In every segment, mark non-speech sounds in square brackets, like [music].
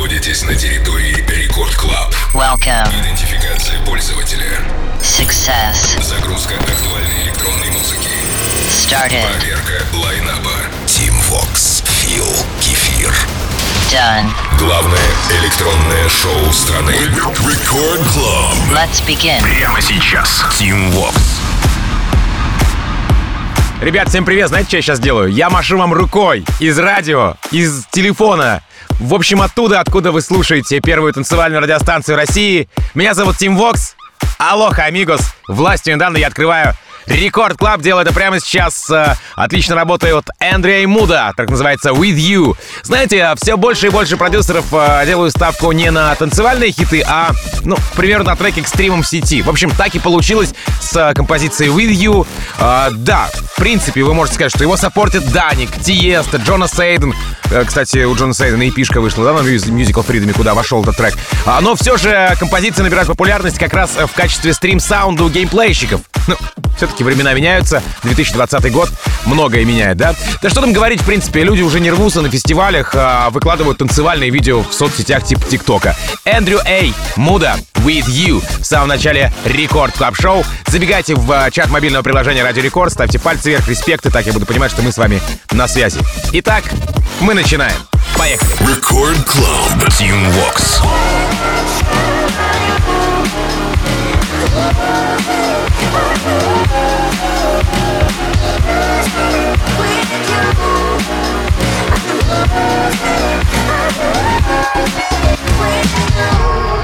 находитесь на территории Record Club. Welcome. Идентификация пользователя. Success. Загрузка актуальной электронной музыки. Started. Проверка lineup а. Tim Vox. Фил. Кефир. Done. Главное электронное шоу страны. Record Club. Let's begin. Прямо сейчас. Tim Vox. Ребят, всем привет! Знаете, что я сейчас делаю? Я машу вам рукой из радио, из телефона. В общем, оттуда, откуда вы слушаете первую танцевальную радиостанцию России. Меня зовут Tim Vox. Aloha, amigos. Властью мне данной я открываю Record Club делает это прямо сейчас. Э, отлично работает Andrew A, Муда, так называется With You. Знаете, все больше и больше продюсеров э, делают ставку не на танцевальные хиты, а, ну, к примеру, на треки к стримам в сети. В общем, так и получилось с э, композицией With You. Да, в принципе, вы можете сказать, что его саппортит Dannic, Tiësto, Jonas Aden. Кстати, у Jonas Aden а EP шка вышла, да, на Musical Freedom, куда вошел этот трек. А, но все же композиция набирает популярность как раз в качестве stream sound а у геймплейщиков. Ну, все-таки все-таки времена меняются. 2020 год многое меняет, да? Да что там говорить, в принципе, люди уже не рвутся на фестивалях, а выкладывают танцевальные видео в соцсетях типа TikTok а. Andrew A, Муда, With You в самом начале Record Club Show. Забегайте в а, чат мобильного приложения Радио Рекорд, ставьте пальцы вверх, респекты, так я буду понимать, что мы с вами на связи. Итак, мы начинаем. Поехали. Record Club Team Walks. Thank you. Wait, you.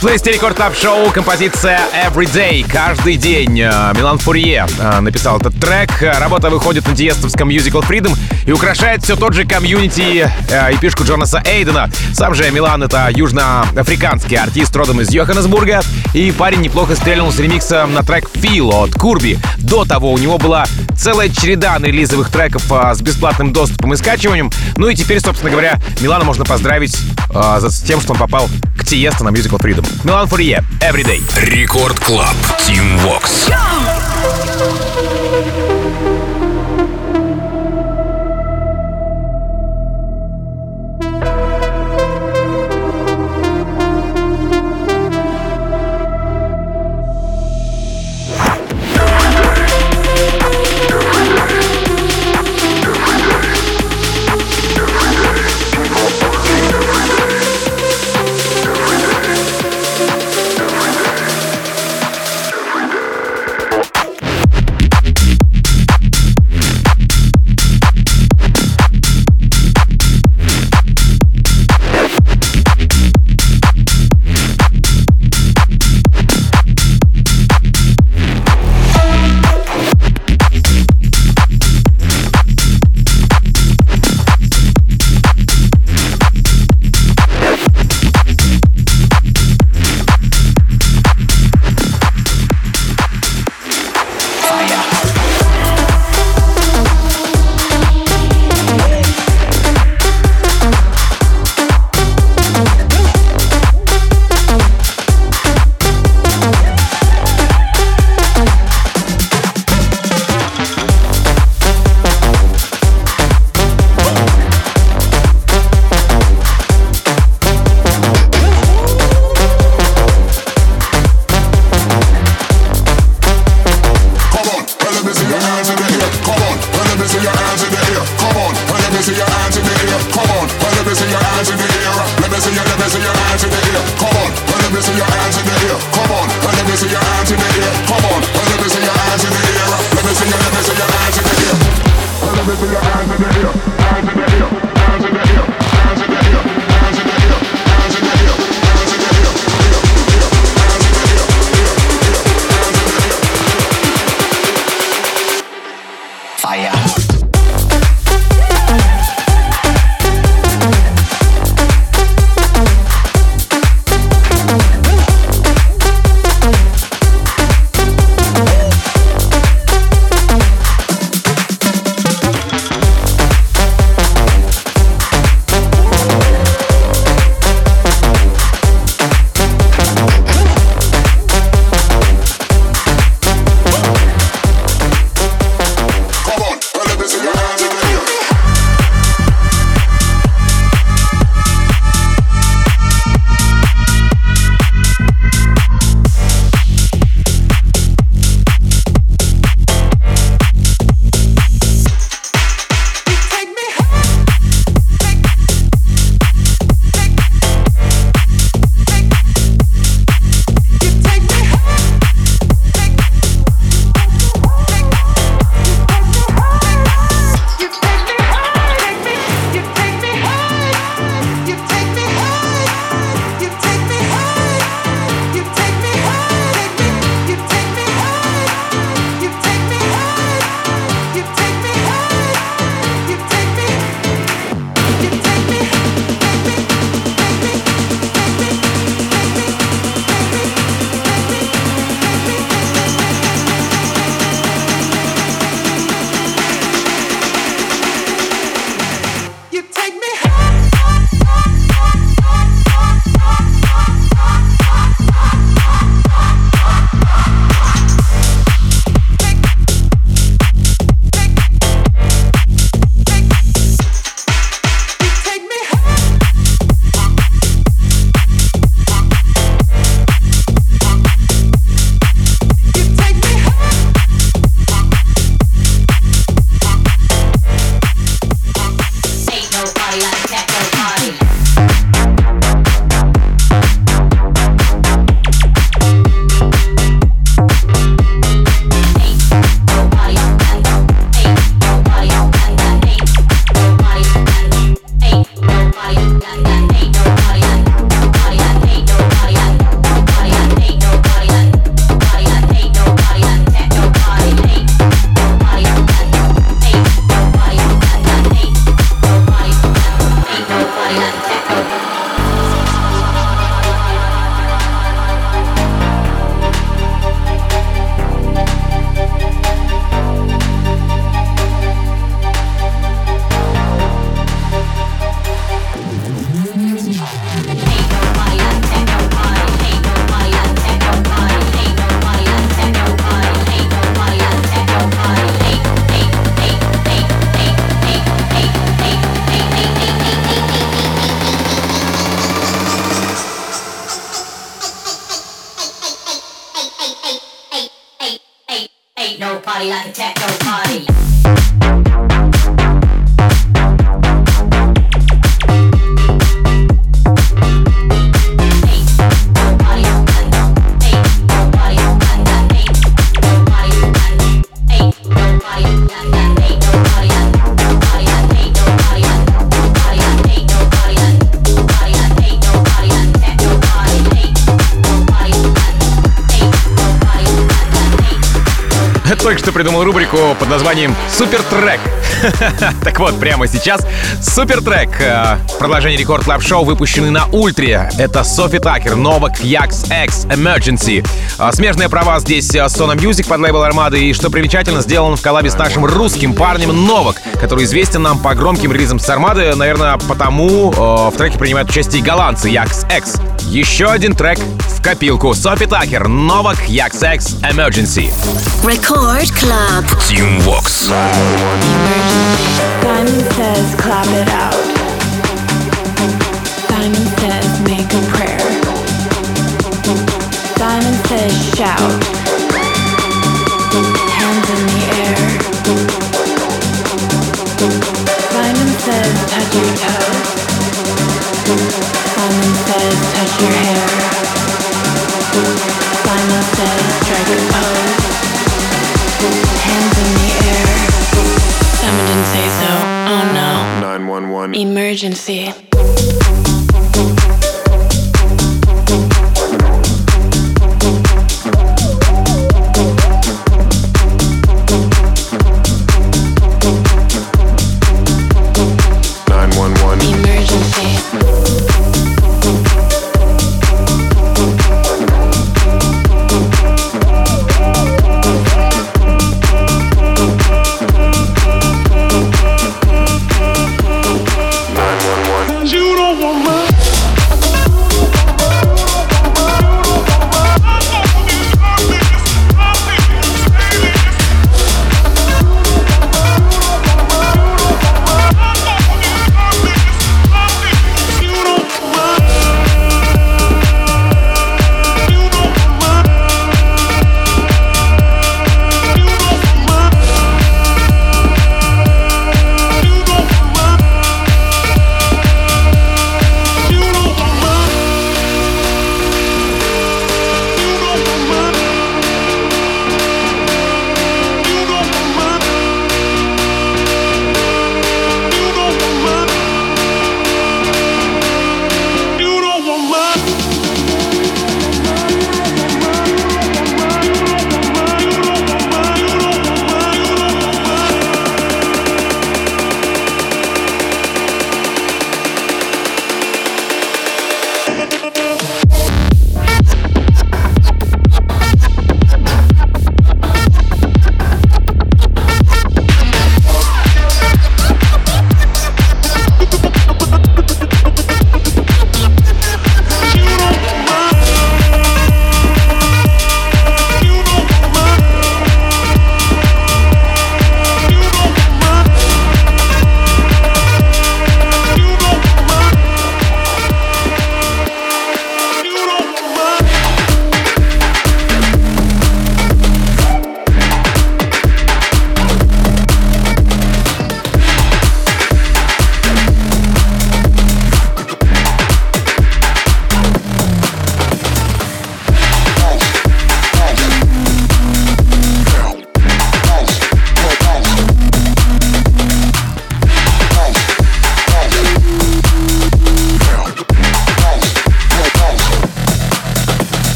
Плейлисте Record Club Show композиция Everyday, каждый день. Э, Милан Фурье э, написал этот трек. Работа выходит на тиестовском Musical Freedom и украшает все тот же community э, EP шку Jonas Aden а. Сам же Милан — это южноафриканский артист родом из Йоханнесбурга, и парень неплохо стрельнул с ремиксом на трек Feel от Курби. До того у него была целая череда релизовых треков с бесплатным доступом и скачиванием. Ну и теперь, собственно говоря, Милана можно поздравить с тем, что он попал к Tiësto на Musical Freedom. Милан Фурье, Everyday. Рекорд Клаб, Team Vox. techno Party like a techno party. Только что придумал рубрику под названием «Супер трек». [laughs] Так вот, прямо сейчас супер трек. Э, Продолжение рекорд клаб шоу выпущенный на Ультре. Это Софи Такер, Novak Yax X Emergency. Э, Смежные права здесь э, Sona Music под лейбл Армады. И что примечательно, сделан в коллабе с нашим русским парнем Новак, который известен нам по громким релизам с Армады. Наверное, потому в треке принимают участие голландцы Yax X. Еще один трек в копилку. Софи Такер, Novak Yax X Emergency. Record Club. Team Vox. Simon says, clap it out. Simon says, make a prayer. Simon says, shout. urgency.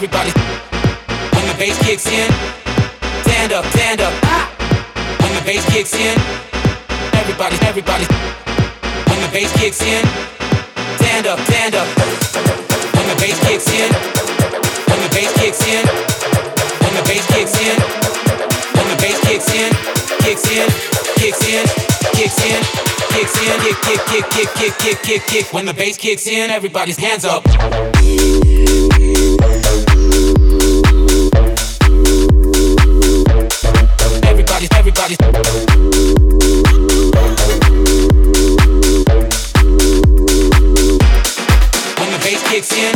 Everybody. When the bass kicks in, stand up, stand up. When the bass kicks in, everybody, everybody. When the bass kicks in, stand up, stand up. When the bass kicks in, when the bass kicks in, when the bass kicks in, when the bass kicks in, kicks in, kicks in, kicks in, kicks in, kick, kick, kick, kick, kick, kick, kick, kick. When the bass kicks in, everybody's hands up. Everybody, everybody. When the bass kicks in.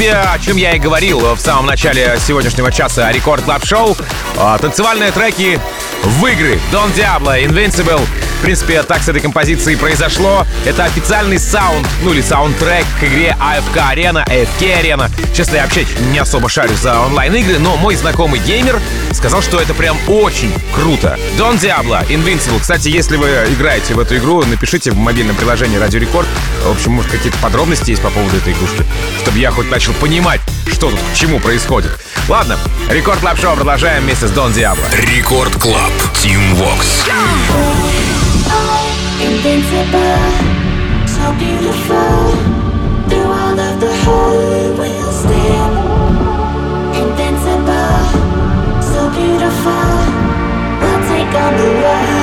Принципе, о чем я и говорил в самом начале сегодняшнего часа Record Club Show. А, Танцевальные треки в игры Don Diablo, Invincible. В принципе, так с этой композицией произошло. Это официальный sound, ну или саундтрек к игре AFK Arena, AFK Arena. Честно, я вообще не особо шарю за онлайн-игры, но мой знакомый геймер сказал, что это прям очень круто. Don Diablo, Invincible. Кстати, если вы играете в эту игру, напишите в мобильном приложении Радио Рекорд. В общем, может, какие-то подробности есть по поводу этой игрушки, чтобы я хоть начал понимать, что тут к чему происходит. Ладно, Record Club Шоу продолжаем вместе с Don Diablo. Record Club. Tim Vox. Invincible, so beautiful. Through all of the hurt, beautiful. We'll take on the world.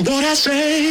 What I say?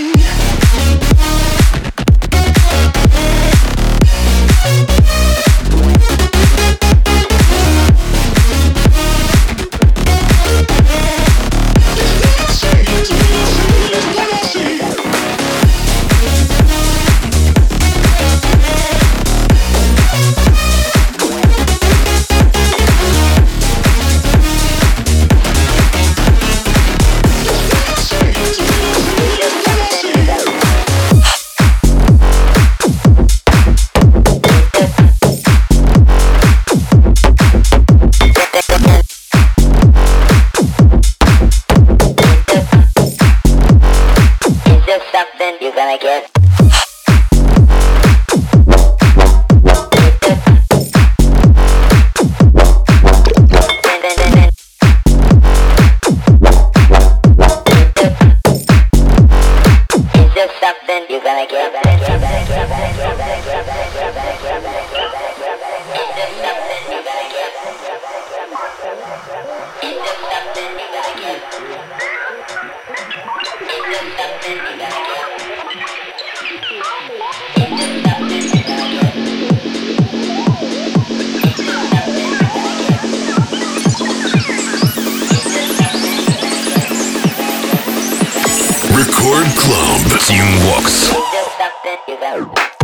Oh!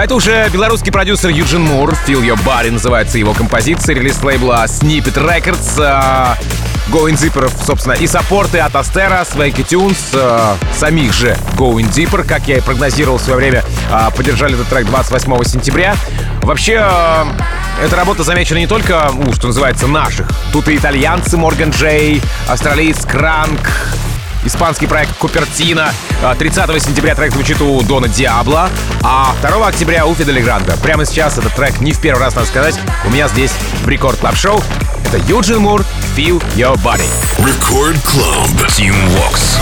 А это уже белорусский продюсер Юджин Мур. Feel Your Body называется его композиция. Релиз лейбла Snippet Records. а, Going Deeper, собственно, и саппорты от Астера, Свейки Tunes, а, самих же Going Deeper, как я и прогнозировал в свое время, поддержали этот трек 28 сентября. Вообще, эта работа замечена не только, у, что называется, наших. Тут и итальянцы Морган Джей, австралиец Кранк, испанский проект Купертино. А, 30 сентября трек звучит у Дона Диабло, а 2 октября у Фиделя Гранда. Прямо сейчас этот трек не в первый раз, надо сказать, у меня здесь в Record Club Шоу. Это Юджин Мур, Feel Your Body. Record Club. Tim Vox.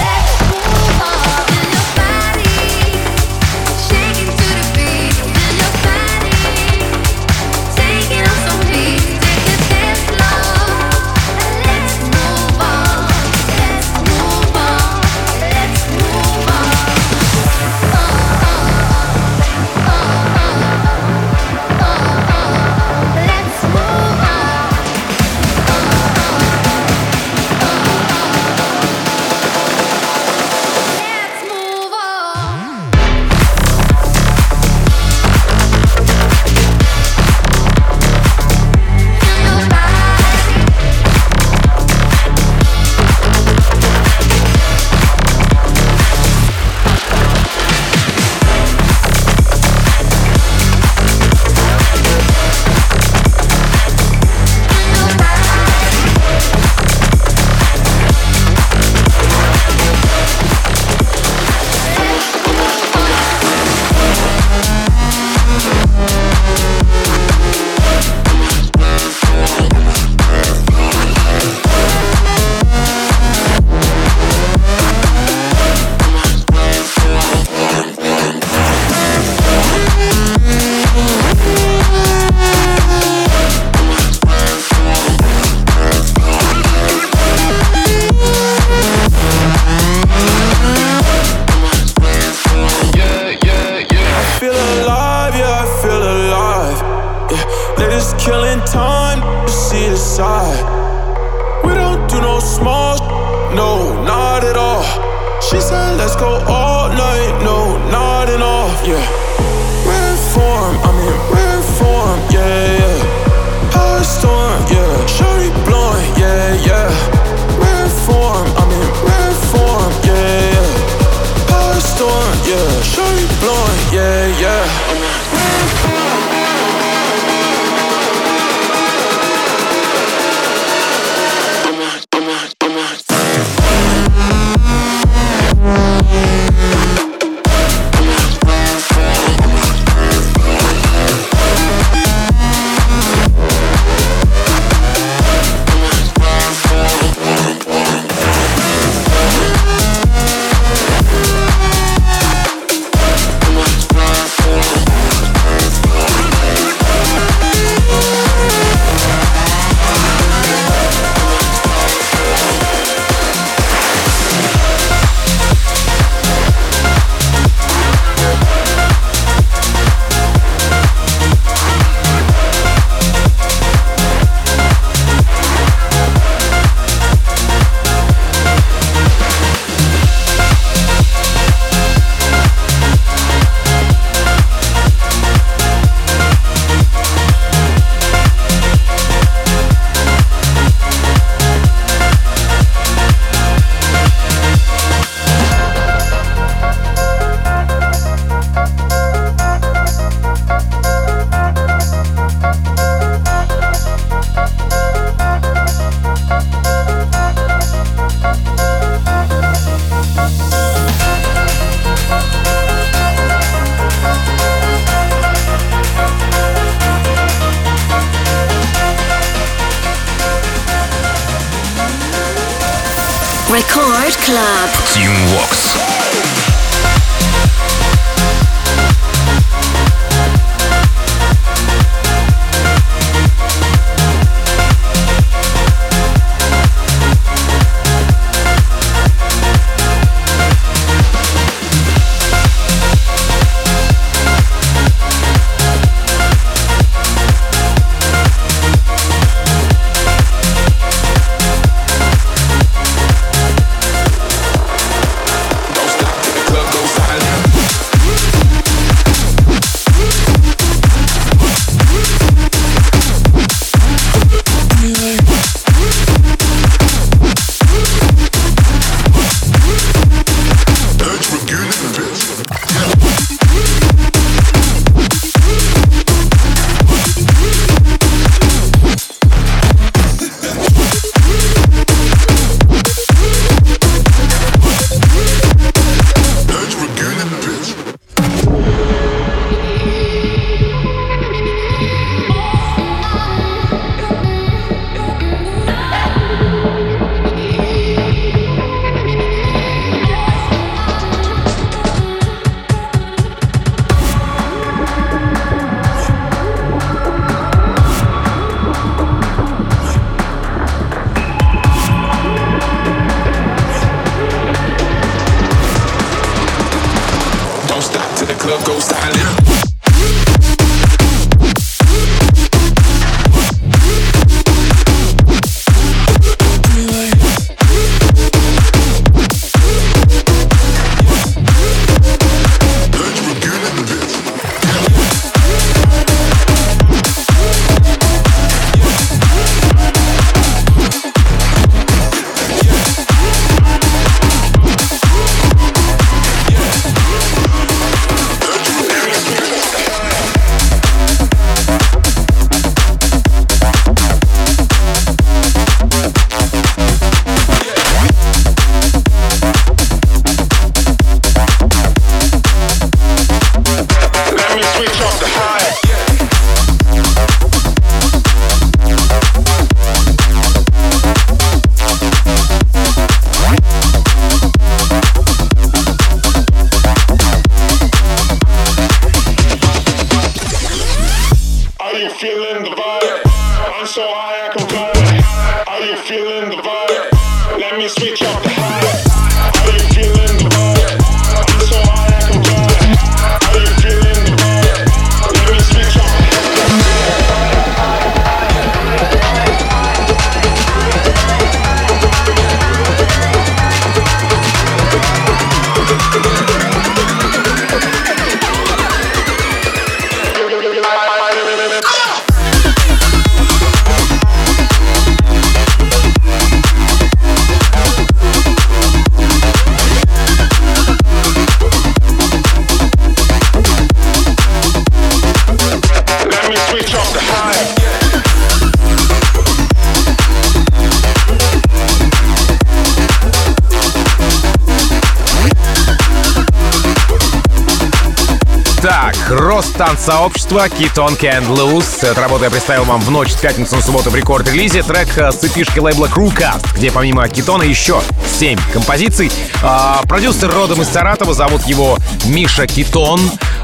Кросс-танц-сообщество Китон Can Lose. Эта работа я представил вам в ночь с пятницы на субботу в рекорд-релизе. Трек э, с цепишки лейбла Crewcast, где помимо Китона еще семь композиций. А, продюсер родом из Саратова, зовут его Миша Китон.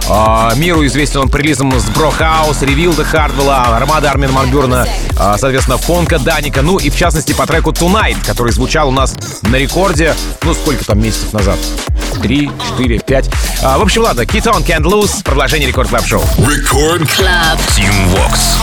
А, миру известен он прилизом с Брохаус, Ревилда Хардвелла, Армада Армин Марбюрна, а, соответственно, Фонка, Даника, ну и в частности по треку Tonight, который звучал у нас на рекорде, ну сколько там месяцев назад, три, четыре, пять. А, в общем, ладно, Keep On Can't Lose, продолжение Record Club Шоу. Record Club. Tim Vox.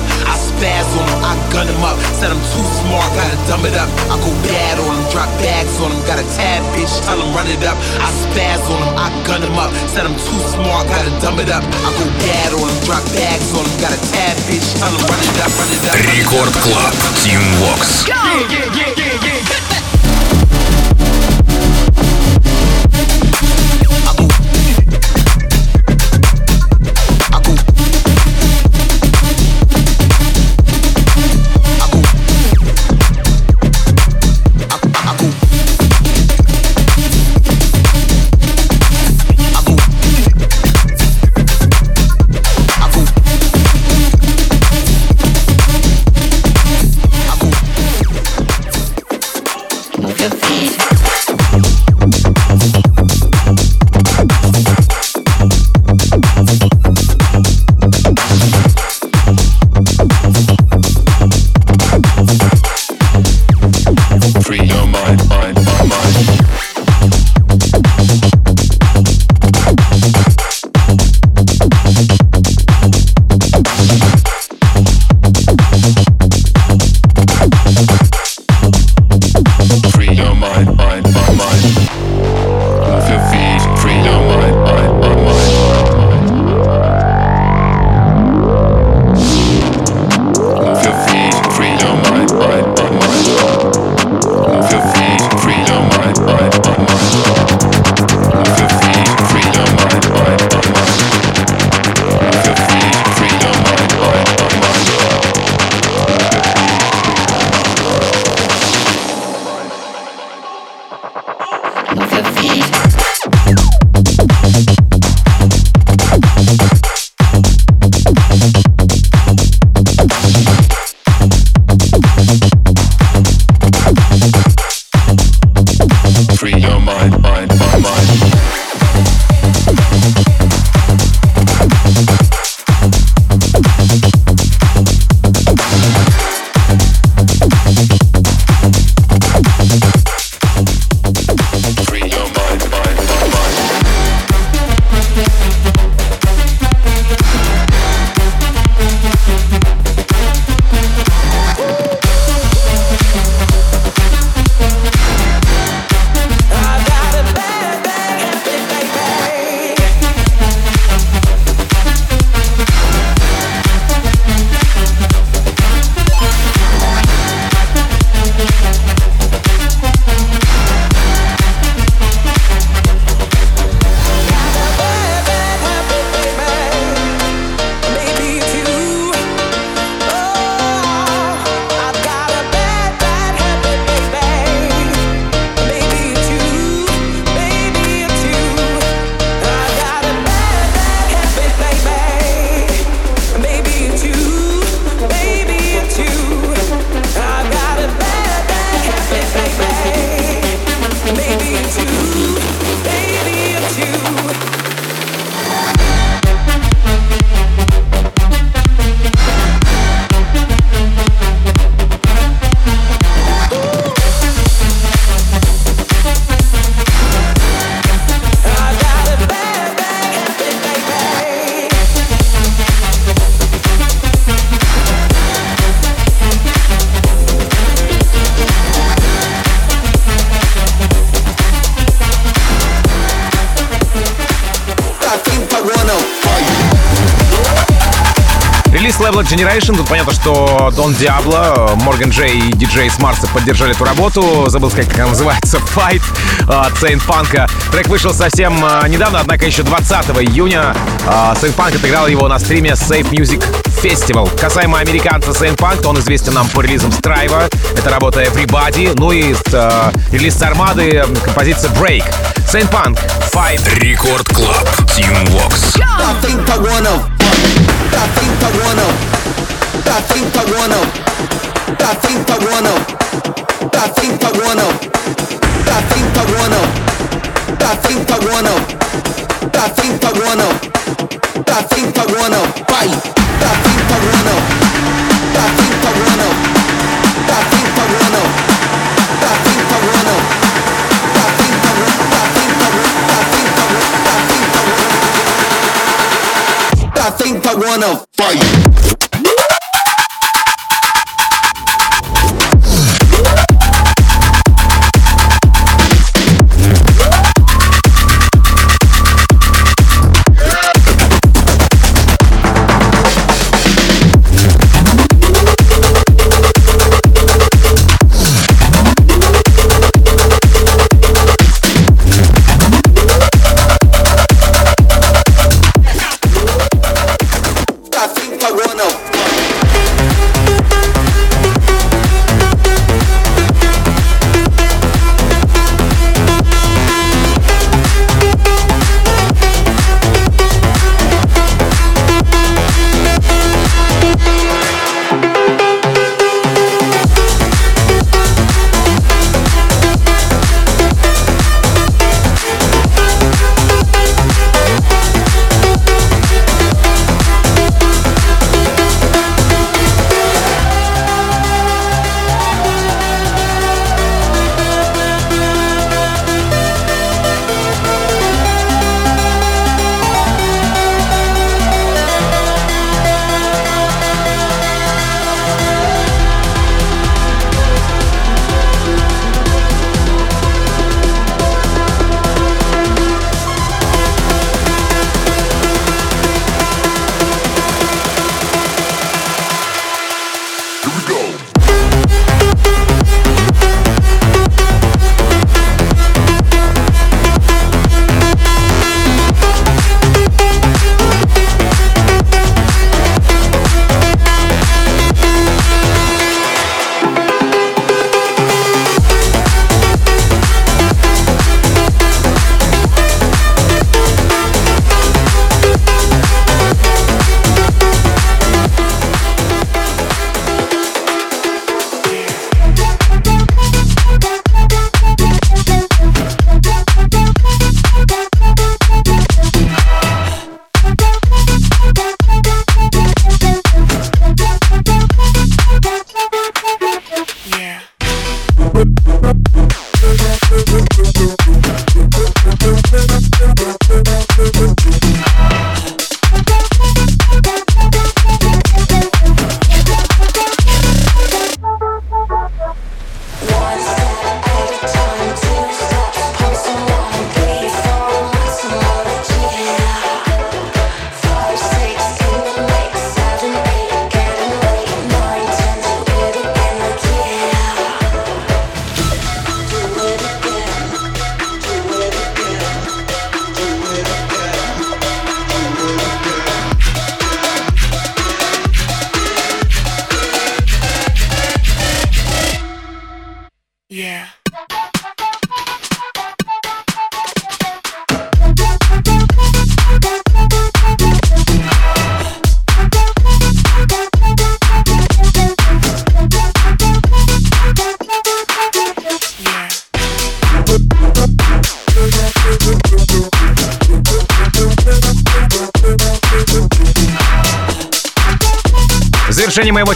up. I spaz on him, I gun him up. Said I'm too smart, gotta dumb it up. I go bad on him, drop bags on him. Got a tab bitch, tell him run it up. I spaz on him, I gun him up. Said I'm too smart, gotta dumb it up. I go bad on him, drop bags on him. Got a tab bitch, tell him run it up, run it up. Рекорд Клаб. Team Vox. Free Лейбла Generation. Тут понятно, что Дон Диабло, Морган Пейдж и диджей с Марса поддержали эту работу. Забыл сказать, как она называется. Fight от Сейнт Панка. Трек вышел совсем а, недавно, однако еще 20 июня Saint Punk отыграл его на стриме Safe Music Festival. Касаемо американца Saint Punk, то он известен нам по релизам Страйва. Это работа Everybody. Ну и э, релиз с Армады, композиция Break. Saint Punk, Fight. Record Club. Team Vox. I think I wanna. tá trinta tá pra tá one, tá trinta tá pra tá one, tá trinta one, pra trinta one, tá trinta. Think I wanna fight.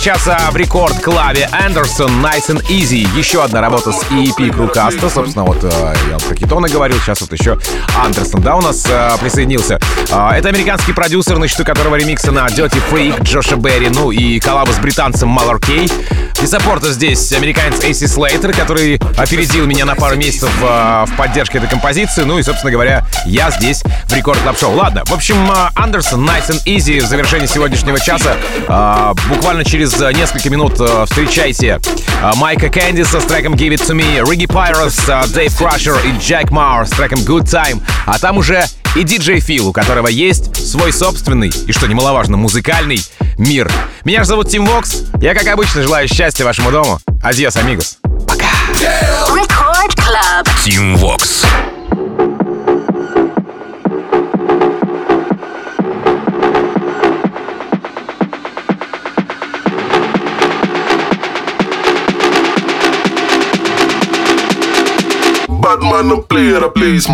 Часа в рекорд клаве Андерсон Nice and Easy. Еще одна работа с EP Крукаста. Собственно, вот э, я про Кетона говорил, сейчас вот еще Андерсон, да, у нас э, присоединился. Э, это американский продюсер, на счету которого ремиксы на Dirty Freak, Джоша Берри, ну и коллаба с британцем Малор Кей. И саппорта здесь американец Эйси Слейтер, который опередил меня на пару месяцев э, в поддержке этой композиции. Ну и, собственно говоря, я здесь в рекорд клаб шоу Ладно, в общем, э, Андерсон Nice and Easy в завершении сегодняшнего часа. Э, буквально через несколько минут э, встречайте Майка Кэндиса с треком Give It To Me, Riggi Piros, Дэйв Крашер и Джек Мауэр с треком Good Time, а там уже и диджей Фил, у которого есть свой собственный и, что немаловажно, музыкальный мир. Меня же зовут Тим Вокс. Я, как обычно, желаю счастья вашему дому. Adiós, amigos. Club. Tim Vox. Bad man, no play the place,